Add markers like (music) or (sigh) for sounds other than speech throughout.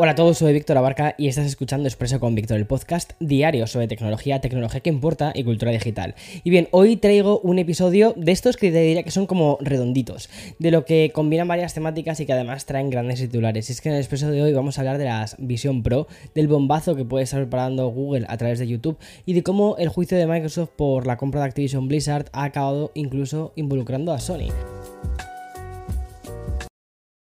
Hola a todos, soy Víctor Abarca y estás escuchando Expreso con Víctor, el podcast diario sobre tecnología, tecnología que importa y cultura digital. Y bien, hoy traigo un episodio de estos que te diría que son como redonditos, de lo que combinan varias temáticas y que además traen grandes titulares. Y es que en el Expreso de hoy vamos a hablar de las Vision Pro, del bombazo que puede estar preparando Google a través de YouTube y de cómo el juicio de Microsoft por la compra de Activision Blizzard ha acabado incluso involucrando a Sony.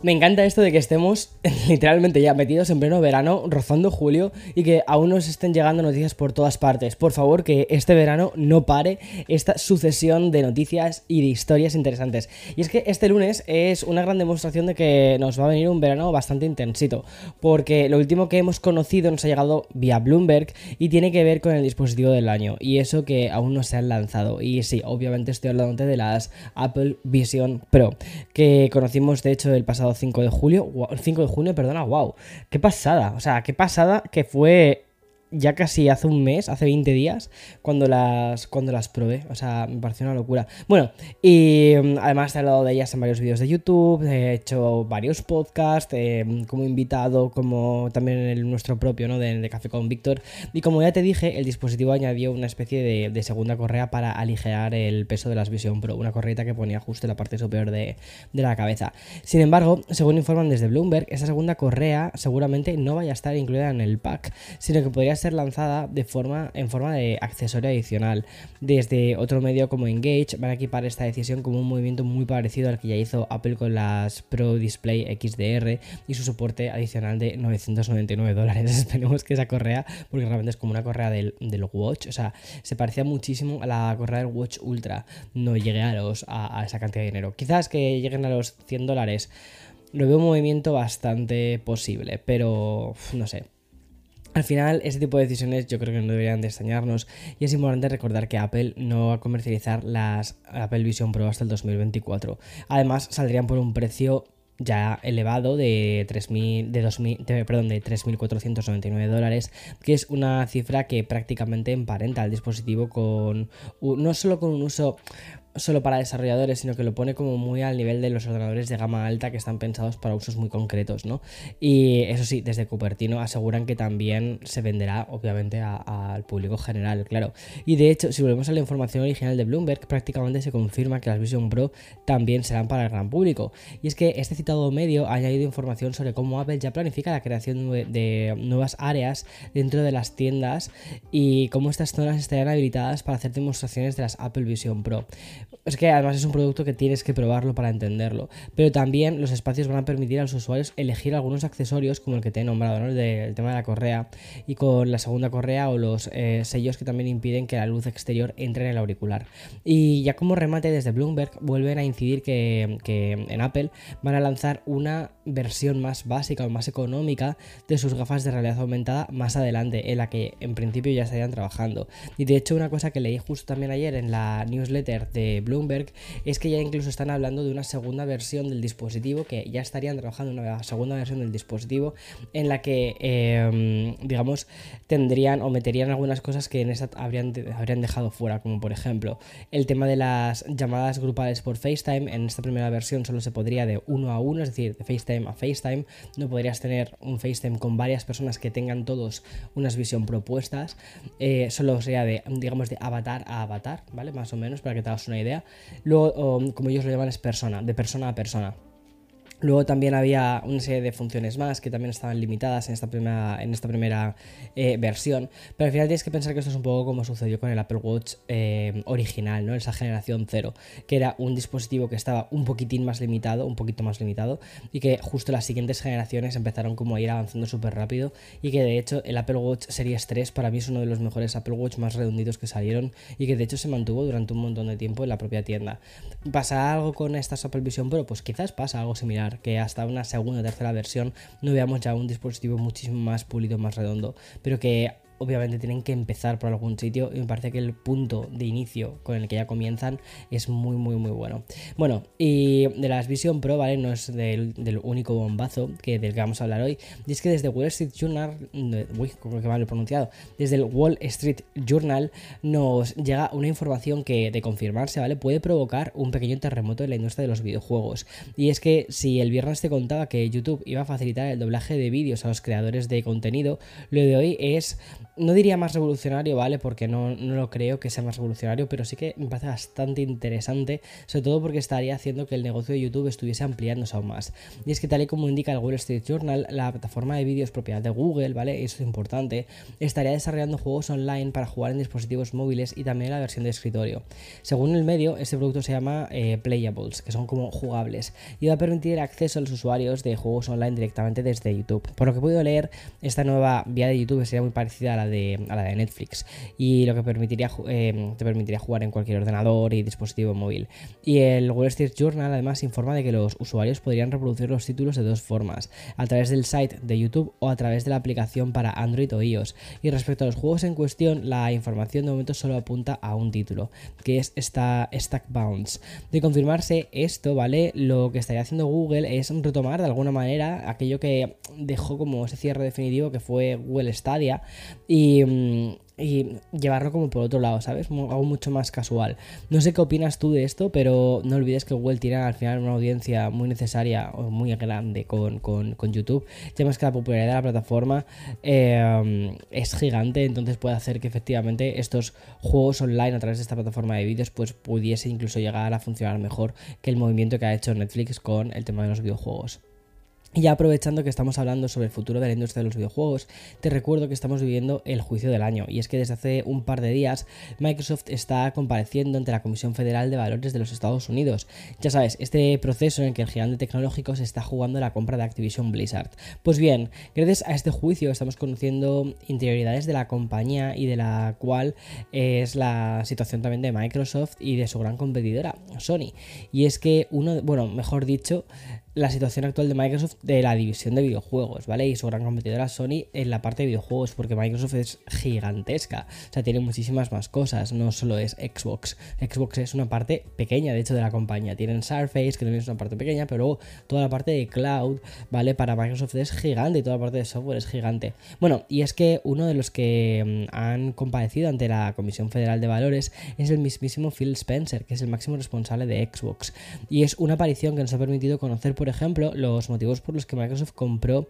Me encanta esto de que estemos (laughs) literalmente ya metidos en pleno verano, rozando julio, y que aún nos estén llegando noticias por todas partes. Por favor, que este verano no pare esta sucesión de noticias y de historias interesantes. Y es que este lunes es una gran demostración de que nos va a venir un verano bastante intensito, porque lo último que hemos conocido nos ha llegado vía Bloomberg y tiene que ver con el dispositivo del año, y eso que aún no se han lanzado. Y sí, obviamente estoy hablando de las Apple Vision Pro, que conocimos de hecho el pasado 5 de julio, 5 de junio, perdona, wow, qué pasada, o sea, qué pasada que fue ya casi hace un mes, hace 20 días, cuando las, cuando las probé. O sea, me pareció una locura. Bueno, y mm, además he hablado de ellas en varios vídeos de YouTube, he hecho varios podcasts eh, como invitado, como también en nuestro propio, ¿no? De, Café con Víctor. Y como ya te dije, el dispositivo añadió una especie de, segunda correa para aligerar el peso de las Vision Pro, una correita que ponía justo en la parte superior de, de la cabeza. Sin embargo, según informan desde Bloomberg, esa segunda correa seguramente no vaya a estar incluida en el pack, sino que podría ser lanzada de forma, en forma de accesorio adicional. Desde otro medio como Engage van a equipar esta decisión como un movimiento muy parecido al que ya hizo Apple con las Pro Display XDR y su soporte adicional de 999 dólares. (laughs) Esperemos que esa correa, porque realmente es como una correa del, Watch, o sea, se parecía muchísimo a la correa del Watch Ultra, no llegue a, los, a esa cantidad de dinero. Quizás que lleguen a los 100 dólares lo veo un movimiento bastante posible, pero no sé. Al final, este tipo de decisiones yo creo que no deberían de extrañarnos y es importante recordar que Apple no va a comercializar las Apple Vision Pro hasta el 2024. Además, saldrían por un precio ya elevado de 3.000, de 2.000, perdón, de 3.499 dólares, que es una cifra que prácticamente emparenta al dispositivo con no solo con un uso solo para desarrolladores, sino que lo pone como muy al nivel de los ordenadores de gama alta que están pensados para usos muy concretos, ¿no? Y eso sí, desde Cupertino aseguran que también se venderá, obviamente, al público general, claro. Y de hecho, si volvemos a la información original de Bloomberg, prácticamente se confirma que las Vision Pro también serán para el gran público. Y es que este citado medio ha añadido información sobre cómo Apple ya planifica la creación de nuevas áreas dentro de las tiendas y cómo estas zonas estarían habilitadas para hacer demostraciones de las Apple Vision Pro. Es que además es un producto que tienes que probarlo para entenderlo. Pero también los espacios van a permitir a los usuarios elegir algunos accesorios como el que te he nombrado, ¿no? el, tema de la correa y con la segunda correa o los eh, sellos que también impiden que la luz exterior entre en el auricular. Y ya como remate desde Bloomberg vuelven a incidir que, que en Apple van a lanzar una versión más básica o más económica de sus gafas de realidad aumentada más adelante, en la que en principio ya estarían trabajando. Y de hecho una cosa que leí justo también ayer en la newsletter de Bloomberg es que ya incluso están hablando de una segunda versión del dispositivo, que ya estarían trabajando en una segunda versión del dispositivo en la que, em, digamos, tendrían o meterían algunas cosas que en esta habrían, habrían dejado fuera, como por ejemplo el tema de las llamadas grupales por FaceTime. En esta primera versión solo se podría de uno a uno, es decir, de FaceTime a FaceTime. No podrías tener un FaceTime con varias personas que tengan todos unas visión propuestas. Eh, solo sería de, digamos, de avatar a avatar, ¿vale? Más o menos, para que te hagas una idea. Luego, um, como ellos lo llaman, es persona, de persona a persona. Luego también había una serie de funciones más que también estaban limitadas en esta primera, en esta primera eh, versión. Pero al final tienes que pensar que esto es un poco como sucedió con el Apple Watch eh, original, ¿no? Esa generación cero, que era un dispositivo que estaba un poquitín más limitado, un poquito más limitado, y que justo las siguientes generaciones empezaron como a ir avanzando súper rápido. Y que de hecho el Apple Watch Series 3 para mí es uno de los mejores Apple Watch más redonditos que salieron y que de hecho se mantuvo durante un montón de tiempo en la propia tienda. ¿Pasa algo con estas Apple Vision Pro? Pues quizás pasa algo similar que hasta una segunda o tercera versión no veamos ya un dispositivo muchísimo más pulido, más redondo, pero que obviamente tienen que empezar por algún sitio y me parece que el punto de inicio con el que ya comienzan es muy muy muy bueno. Bueno, y de las Vision Pro, ¿vale? No es del, único bombazo que, del que vamos a hablar hoy, y es que desde Wall Street Journal, uy, como que mal he pronunciado, desde el Wall Street Journal nos llega una información que de confirmarse, ¿vale? Puede provocar un pequeño terremoto en la industria de los videojuegos. Y es que si el viernes te contaba que YouTube iba a facilitar el doblaje de vídeos a los creadores de contenido, lo de hoy es no diría más revolucionario, ¿vale? Porque no, no, lo creo que sea más revolucionario, pero sí que me parece bastante interesante, sobre todo porque estaría haciendo que el negocio de YouTube estuviese ampliándose aún más. Y es que tal y como indica el Wall Street Journal, la plataforma de vídeos propiedad de Google, ¿vale? Eso es importante, estaría desarrollando juegos online para jugar en dispositivos móviles y también la versión de escritorio. Según el medio, este producto se llama eh, Playables, que son como jugables, y va a permitir el acceso a los usuarios de juegos online directamente desde YouTube. Por lo que he podido leer, esta nueva vía de YouTube sería muy parecida a la de, a la de Netflix y lo que permitiría, eh, te permitiría jugar en cualquier ordenador y dispositivo móvil. Y el Wall Street Journal además informa de que los usuarios podrían reproducir los títulos de dos formas, a través del site de YouTube o a través de la aplicación para Android o iOS. Y respecto a los juegos en cuestión, la información de momento solo apunta a un título, que es esta Stack Bounce. De confirmarse esto, ¿vale? Lo que estaría haciendo Google es retomar de alguna manera aquello que dejó como ese cierre definitivo que fue Google Stadia mm, y llevarlo como por otro lado, ¿sabes? Algo mucho más casual. No sé qué opinas tú de esto, pero no olvides que Google tiene al final una audiencia muy necesaria o muy grande con, YouTube. Ya que la popularidad de la plataforma eh, es gigante, entonces puede hacer que efectivamente estos juegos online a través de esta plataforma de vídeos pues pudiese incluso llegar a funcionar mejor que el movimiento que ha hecho Netflix con el tema de los videojuegos. Y ya aprovechando que estamos hablando sobre el futuro de la industria de los videojuegos, te recuerdo que estamos viviendo el juicio del año, y es que desde hace un par de días Microsoft está compareciendo ante la Comisión Federal de Valores de los Estados Unidos. Ya sabes, este proceso en el que el gigante tecnológico se está jugando la compra de Activision Blizzard. Pues bien, gracias a este juicio estamos conociendo interioridades de la compañía y de la cual es la situación también de Microsoft y de su gran competidora, Sony. Y es que uno, bueno, mejor dicho, la situación actual de Microsoft de la división de videojuegos, ¿vale? Y su gran competidora Sony en la parte de videojuegos, porque Microsoft es gigantesca, o sea, tiene muchísimas más cosas, no solo es Xbox. Xbox es una parte pequeña, de hecho, de la compañía. Tienen Surface, que también es una parte pequeña, pero toda la parte de cloud, ¿vale? Para Microsoft es gigante y toda la parte de software es gigante. Bueno, y es que uno de los que mm, han comparecido ante la Comisión Federal de Valores es el mismísimo Phil Spencer, que es el máximo responsable de Xbox. Y es una aparición que nos ha permitido conocer, por ejemplo, los motivos por los que Microsoft compró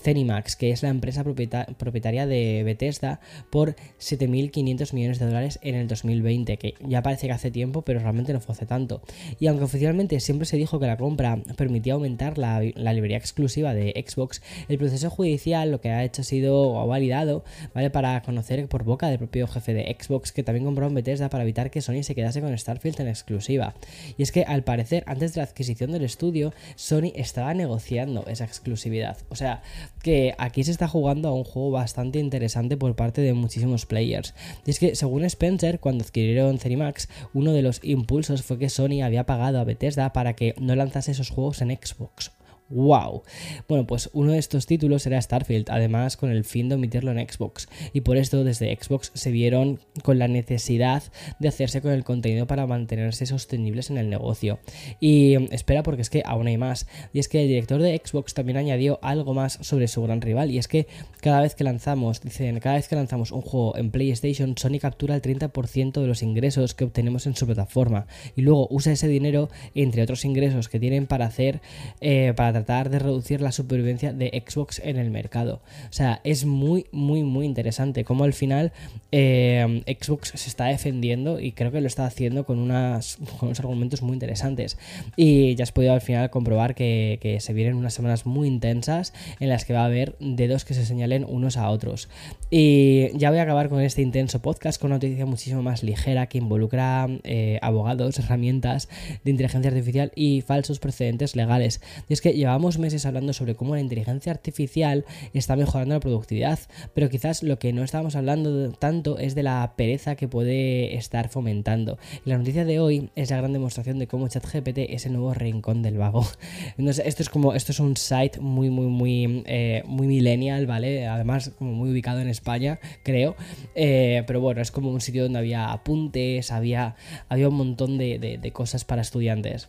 Zenimax, que es la empresa propietaria de Bethesda, por 7.500 millones de dólares en el 2020, que ya parece que hace tiempo, pero realmente no fue hace tanto. Y aunque oficialmente siempre se dijo que la compra permitía aumentar la, librería exclusiva de Xbox, el proceso judicial lo que ha hecho ha sido o ha validado, ¿vale? Para conocer por boca del propio jefe de Xbox que también compró Bethesda para evitar que Sony se quedase con Starfield en exclusiva. Y es que al parecer, antes de la adquisición del estudio, Sony estaba negociando esa exclusividad. O sea, que aquí se está jugando a un juego bastante interesante por parte de muchísimos players. Y es que, según Spencer, cuando adquirieron Cerimax, uno de los impulsos fue que Sony había pagado a Bethesda para que no lanzase esos juegos en Xbox. ¡Wow! Bueno, pues uno de estos títulos era Starfield, además con el fin de omitirlo en Xbox. Y por esto desde Xbox se vieron con la necesidad de hacerse con el contenido para mantenerse sostenibles en el negocio. Y mm, espera porque es que aún hay más. Y es que el director de Xbox también añadió algo más sobre su gran rival. Y es que cada vez que lanzamos, dicen, cada vez que lanzamos un juego en PlayStation, Sony captura el 30% de los ingresos que obtenemos en su plataforma. Y luego usa ese dinero, entre otros ingresos que tienen para hacer, eh, para tratar de reducir la supervivencia de Xbox en el mercado. O sea, es muy, muy, muy interesante cómo al final eh, Xbox se está defendiendo y creo que lo está haciendo con, unas, con unos argumentos muy interesantes. Y ya has podido al final comprobar que, se vienen unas semanas muy intensas en las que va a haber dedos que se señalen unos a otros. Y ya voy a acabar con este intenso podcast con una noticia muchísimo más ligera que involucra eh, abogados, herramientas de inteligencia artificial y falsos precedentes legales. Y es que llevamos meses hablando sobre cómo la inteligencia artificial está mejorando la productividad, pero quizás lo que no estábamos hablando tanto es de la pereza que puede estar fomentando. La noticia de hoy es la gran demostración de cómo ChatGPT es el nuevo rincón del vago. (laughs) Esto es como, esto es un site muy, muy, muy, eh, muy millennial, ¿vale? Además, como muy ubicado en España, creo. Eh, pero bueno, es como un sitio donde había apuntes, había, había un montón de cosas para estudiantes.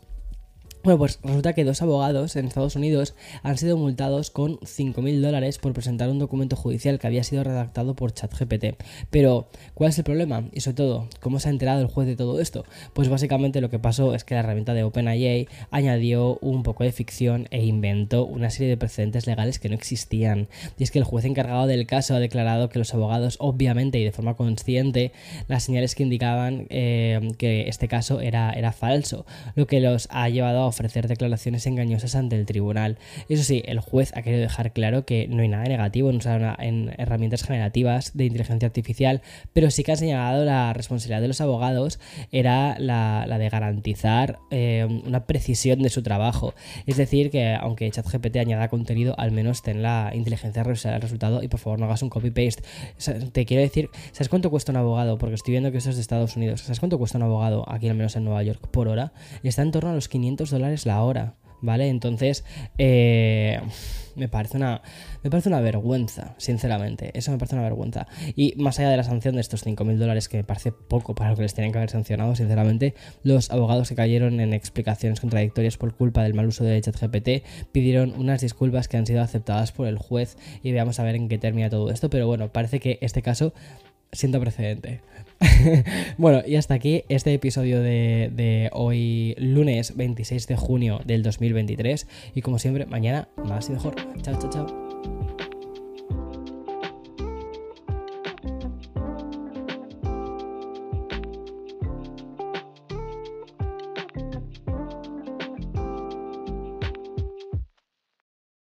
Bueno, pues resulta que dos abogados en Estados Unidos han sido multados con 5.000 dólares por presentar un documento judicial que había sido redactado por ChatGPT. Pero, ¿cuál es el problema? Y sobre todo, ¿cómo se ha enterado el juez de todo esto? Pues básicamente lo que pasó es que la herramienta de OpenAI añadió un poco de ficción e inventó una serie de precedentes legales que no existían. Y es que el juez encargado del caso ha declarado que los abogados, obviamente y de forma consciente, las señales que indicaban eh, que este caso era, era falso, lo que los ha llevado a ofrecer declaraciones engañosas ante el tribunal. Eso sí, el juez ha querido dejar claro que no hay nada negativo en usar en herramientas generativas de inteligencia artificial, pero sí que ha señalado la responsabilidad de los abogados era la, de garantizar eh, una precisión de su trabajo. Es decir, que aunque ChatGPT añada contenido, al menos ten la inteligencia revisar el resultado y por favor no hagas un copy-paste. te quiero decir, ¿sabes cuánto cuesta un abogado? Porque estoy viendo que eso es de Estados Unidos. ¿Sabes cuánto cuesta un abogado aquí, al menos en Nueva York, por hora? Está en torno a los 500 dólares es la hora, ¿vale? Entonces, eh, me, parece una, me parece una vergüenza, sinceramente. Eso me parece una vergüenza. Y más allá de la sanción de estos 5.000 dólares, que me parece poco para lo que les tienen que haber sancionado, sinceramente, los abogados que cayeron en explicaciones contradictorias por culpa del mal uso de ChatGPT pidieron unas disculpas que han sido aceptadas por el juez y veamos a ver en qué termina todo esto. Pero bueno, parece que este caso siento precedente. (laughs) bueno, y hasta aquí este episodio de, de, hoy, lunes 26 de junio del 2023. Y como siempre, mañana más y mejor. Chao, chao, chao.